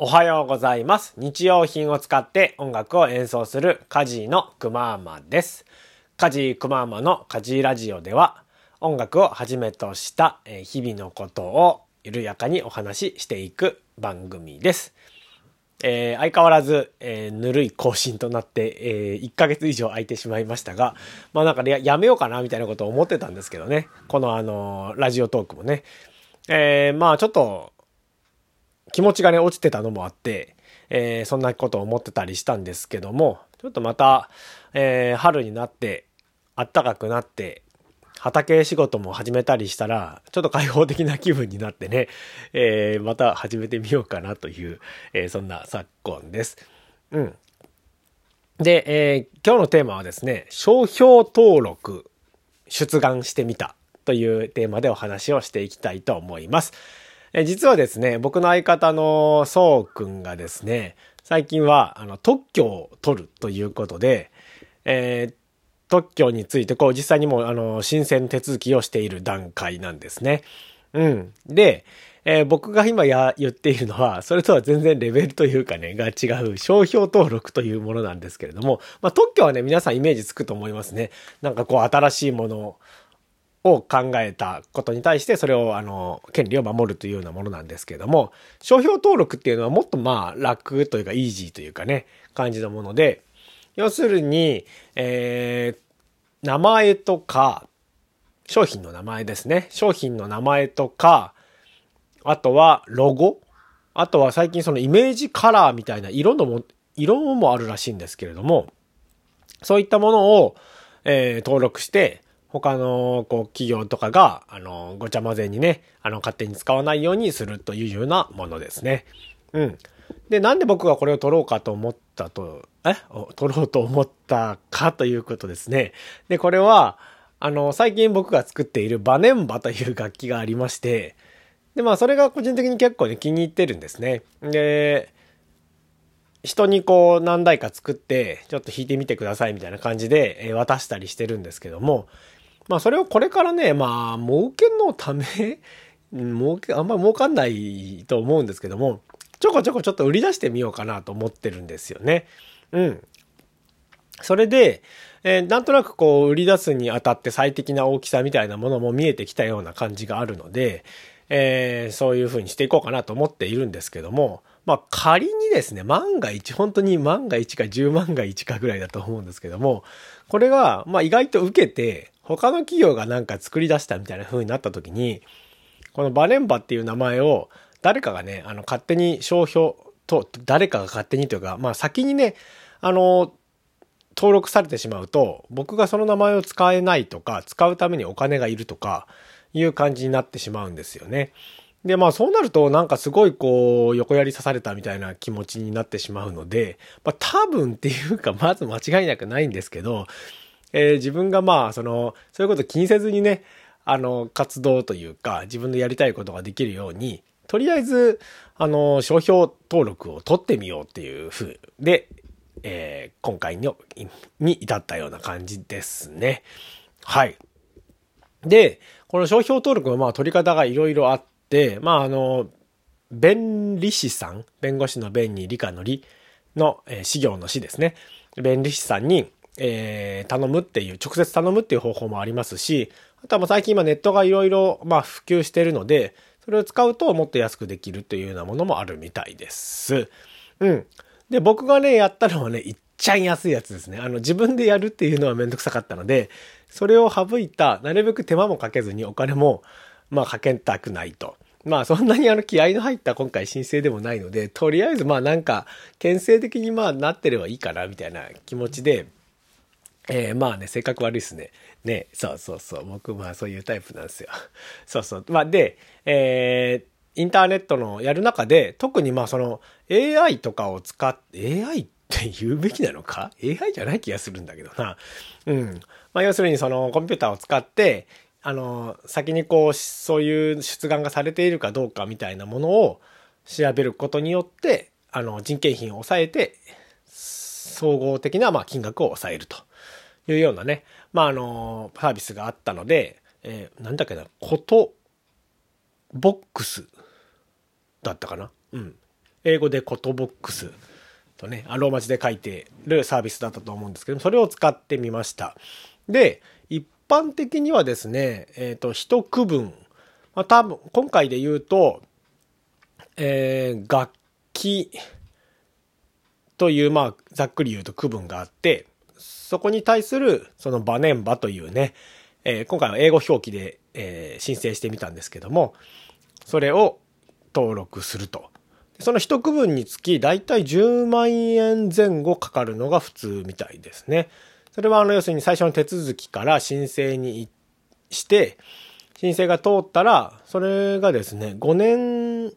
おはようございます。日用品を使って音楽を演奏するカジーのくまーまです。カジーくまーまのカジーラジオでは音楽をはじめとした日々のことを緩やかにお話ししていく番組です。えー相変わらず、えーぬるい更新となって、え1ヶ月以上空いてしまいましたが、まあなんか、ややめようかなみたいなことを思ってたんですけどね。このあのーラジオトークもね。えーまあちょっと、気持ちがね、落ちてたのもあって、えーそんなことを思ってたりしたんですけども、ちょっとまた、えー春になって、暖かくなって、畑仕事も始めたりしたら、ちょっと開放的な気分になってね、えーまた始めてみようかなという、えーそんな昨今です。うん。で、えー今日のテーマはですね、商標登録出願してみたというテーマでお話をしていきたいと思います。え実はですね、僕の相方のそうくんがですね、最近はあの特許を取るということで、えー特許についてこう実際にもあの申請手続きをしている段階なんですね。うん。で、えー僕が今や言っているのは、それとは全然レベルというかね、が違う商標登録というものなんですけれども、まあ特許はね、皆さんイメージつくと思いますね。なんかこう新しいものを考えたことに対してそれをあの権利を守るというようなものなんですけれども商標登録っていうのはもっとまあ楽というかイージーというかね感じのもので要するに、えー名前とか商品の名前ですね。商品の名前とかあとはロゴあとは最近そのイメージカラーみたいな色のも色もあるらしいんですけれどもそういったものを、えー登録して、他のこう企業とかが、あの、ごちゃ混ぜにね、あの、勝手に使わないようにするというようなものですね。うん。で、なんで僕がこれを取ろうかと思ったと、え？取ろうと思ったかということですね。で、これは、あの、最近僕が作っているバネンバという楽器がありまして、で、まあ、それが個人的に結構ね、気に入ってるんですね。で、人にこう何台か作ってちょっと弾いてみてくださいみたいな感じで渡したりしてるんですけどもまあそれをこれからねまあ儲けのため 儲けあんまり儲かんないと思うんですけどもちょこちょこちょっと売り出してみようかなと思ってるんですよね。うん。それで、えーなんとなくこう売り出すにあたって最適な大きさみたいなものも見えてきたような感じがあるので、えーそういう風にしていこうかなと思っているんですけども、まあ仮にですね、万が一、本当に万が一か10万が一かぐらいだと思うんですけども、これが、まあ意外と受けて、他の企業がなんか作り出したみたいな風になった時に、このバネンバっていう名前を誰かがね、あの勝手に商標と、誰かが勝手にというか、まあ先にね、あの、登録されてしまうと、僕がその名前を使えないとか、使うためにお金がいるとか、いう感じになってしまうんですよね。で、まあそうなるとなんかすごいこう横やり刺されたみたいな気持ちになってしまうので、まあ多分っていうかまず間違いなくないんですけど、えー自分がまあその、そういうこと気にせずにね、あの、活動というか自分のやりたいことができるように、とりあえず、あの、商標登録を取ってみようっていう風で、えー今回のに至ったような感じですね。はい。で、この商標登録のまあ取り方がいろいろあって、まああの、弁理士さん、弁護士の弁に理科の理の、えー、事業の死ですね。弁理士さんに、えー頼むっていう、直接頼むっていう方法もありますし、あとはまあ最近今ネットがいろいろまあ普及しているので、それを使うともっと安くできるというようなものもあるみたいです。うん。で、僕がね、やったのはね、いっちゃん安いやつですね。あの、自分でやるっていうのはめんどくさかったので、それを省いた、なるべく手間もかけずにお金も、まあ、かけたくないと。まあ、そんなにあの、気合の入った今回申請でもないので、とりあえずまあ、なんか、牽制的にまあ、なってればいいかな、みたいな気持ちで、えーまあね、性格悪いですね。ね、そうそうそう。僕、まあそういうタイプなんですよ。そうそう。まあで、えーインターネットのやる中で、特にまあその AI とかを使って、AI って言うべきなのか ?AI じゃない気がするんだけどな。うん。まあ要するにそのコンピューターを使って、あの、先にこう、そういう出願がされているかどうかみたいなものを調べることによって、あの、人件費を抑えて、総合的なま金額を抑えるというようなね、まああの、サービスがあったので、えーなんだっけな、こと、ボックスだったかなうん。英語でコトボックスとね、ローマ字で書いてるサービスだったと思うんですけどもそれを使ってみました。で、一般的にはですね、えっ、ー、と、一区分、まあ、多分、今回で言うと、えー、楽器という、まあ、ざっくり言うと区分があって、そこに対する、そのバネンバというね、えー、今回は英語表記で、えー、申請してみたんですけども、それを登録すると。その一区分につき、だいたい10万円前後かかるのが普通みたいですね。それは、あの、要するに最初の手続きから申請にして、申請が通ったら、それがですね、5年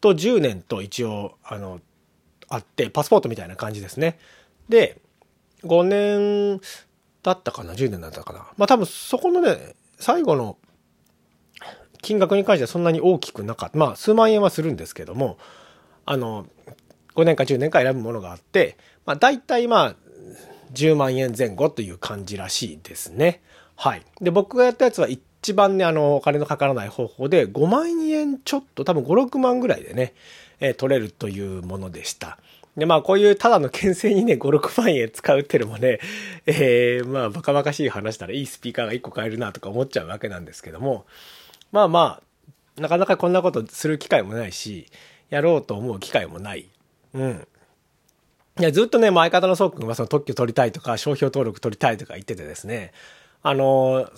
と10年と一応、あの、あって、パスポートみたいな感じですね。で、5年だったかな ?10 年だったかなまあ多分そこのね、最後の金額に関してはそんなに大きくなかった。まあ数万円はするんですけども、あの、5年か10年か選ぶものがあって、まあ大体まあ10万円前後という感じらしいですね。はい。で、僕がやったやつは一番ね、あの、お金のかからない方法で5万円ちょっと多分5、6万ぐらいでね、えー、取れるというものでした。で、まあこういうただの牽制にね、5、6万円使うっていうのもね、えー、まあバカバカしい話ならいいスピーカーが1個買えるなとか思っちゃうわけなんですけども、まあまあ、なかなかこんなことする機会もないし、やろうと思う機会もない。うん。いや、ずっとね、相方のそうくんはその特許取りたいとか、商標登録取りたいとか言っててですね、あの、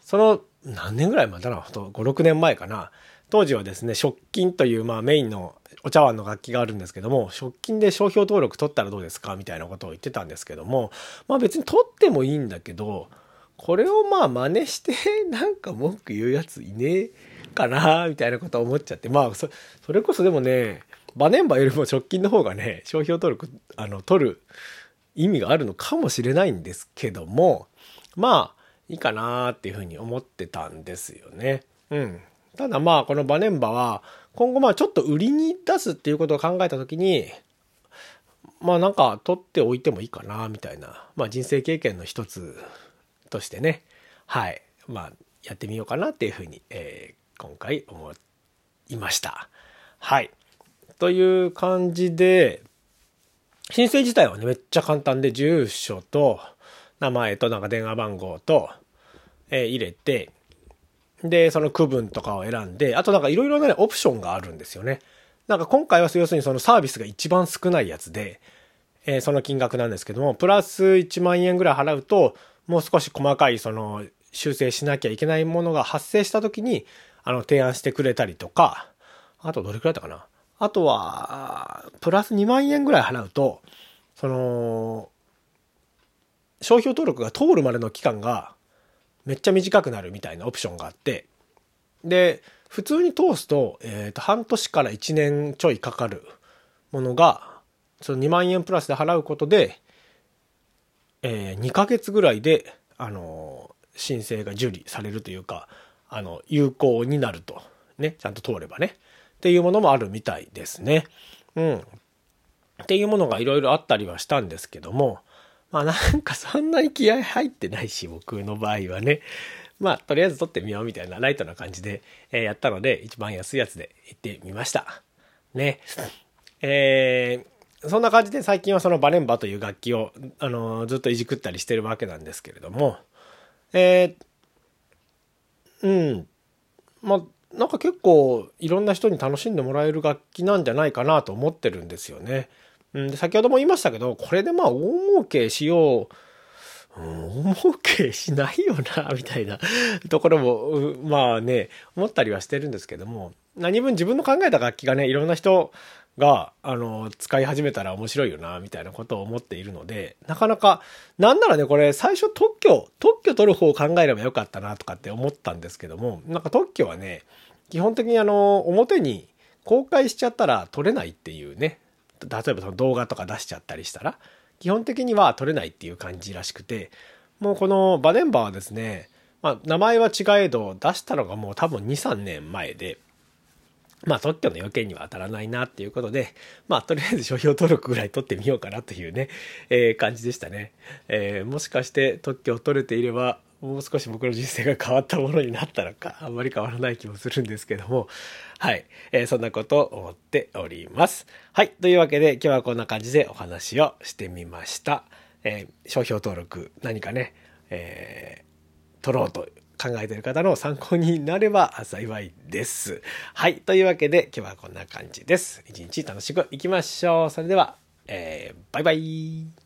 その、何年ぐらい前だな、5、6年前かな。当時はですね、食金という、まあメインのお茶碗の楽器があるんですけども、食金で商標登録取ったらどうですかみたいなことを言ってたんですけども、まあ別に取ってもいいんだけど、これをまあ真似してなんか文句言うやついねえかなみたいなこと思っちゃって、まあそ、それこそでもね、バネンバよりも直近の方がね、商標登録、あの、取る意味があるのかもしれないんですけども、まあ、いいかなっていうふうに思ってたんですよね。うん。ただまあ、このバネンバは、今後まあちょっと売りに出すっていうことを考えた時に、まあなんか取っておいてもいいかな、みたいな、まあ人生経験の一つとしてね、はい、まあやってみようかなっていうふうに、えー、今回思いました。はい。という感じで、申請自体はね、めっちゃ簡単で、住所と名前となんか電話番号と、えー、入れて、で、その区分とかを選んで、あとなんかいろいろな、ね、オプションがあるんですよね。なんか今回は要するにそのサービスが一番少ないやつで、えー、その金額なんですけども、プラス1万円ぐらい払うと、もう少し細かいその修正しなきゃいけないものが発生した時に、あの、提案してくれたりとか、あとどれくらいだったかなあとは、プラス2万円ぐらい払うと、その、商標登録が通るまでの期間がめっちゃ短くなるみたいなオプションがあって、で、普通に通すと、え、ー、と、半年から1年ちょいかかるものが、その2万円プラスで払うことで、えー、2ヶ月ぐらいで、あの、申請が受理されるというか、あの、有効になると。ね、ちゃんと通ればね。っていうものもあるみたいですね。うん。っていうものがいろいろあったりはしたんですけども、まあなんかそんなに気合入ってないし、僕の場合はね。まあとりあえず撮ってみようみたいなライトな感じで、え、やったので、一番安いやつで行ってみました。ね。えー、そんな感じで最近はそのバレンバという楽器を、あの、ずっといじくったりしてるわけなんですけれども、えー、うん。まあ、なんか結構いろんな人に楽しんでもらえる楽器なんじゃないかなと思ってるんですよね。うん、先ほども言いましたけど、これでまあ大儲けしよう、うん、大儲けしないよな、みたいなところも、まあね、思ったりはしてるんですけども、何分自分の考えた楽器がね、いろんな人が、あの、使い始めたら面白いよな、みたいなことを思っているので、なかなか、なんならね、これ最初特許、特許取る方を考えればよかったな、とかって思ったんですけども、なんか特許はね、基本的にあの、表に公開しちゃったら取れないっていうね、例えばその動画とか出しちゃったりしたら、基本的には撮れないっていう感じらしくて、もうこのバネンバーはですね、まあ名前は違えど出したのがもう多分2、3年前で、まあ特許の要件には当たらないなっていうことで、まあとりあえず商標登録ぐらい取ってみようかなというね、えー、感じでしたね。えー、もしかして特許を取れていればもう少し僕の人生が変わったものになったのか、あんまり変わらない気もするんですけども、はい。えー、そんなことを思っております。はい。というわけで今日はこんな感じでお話をしてみました。えー、商標登録何かね、えー、取ろうと考えている方の参考になれば 幸いです。はい。というわけで今日はこんな感じです。一日楽しくいきましょう。それでは、えー、バイバイ。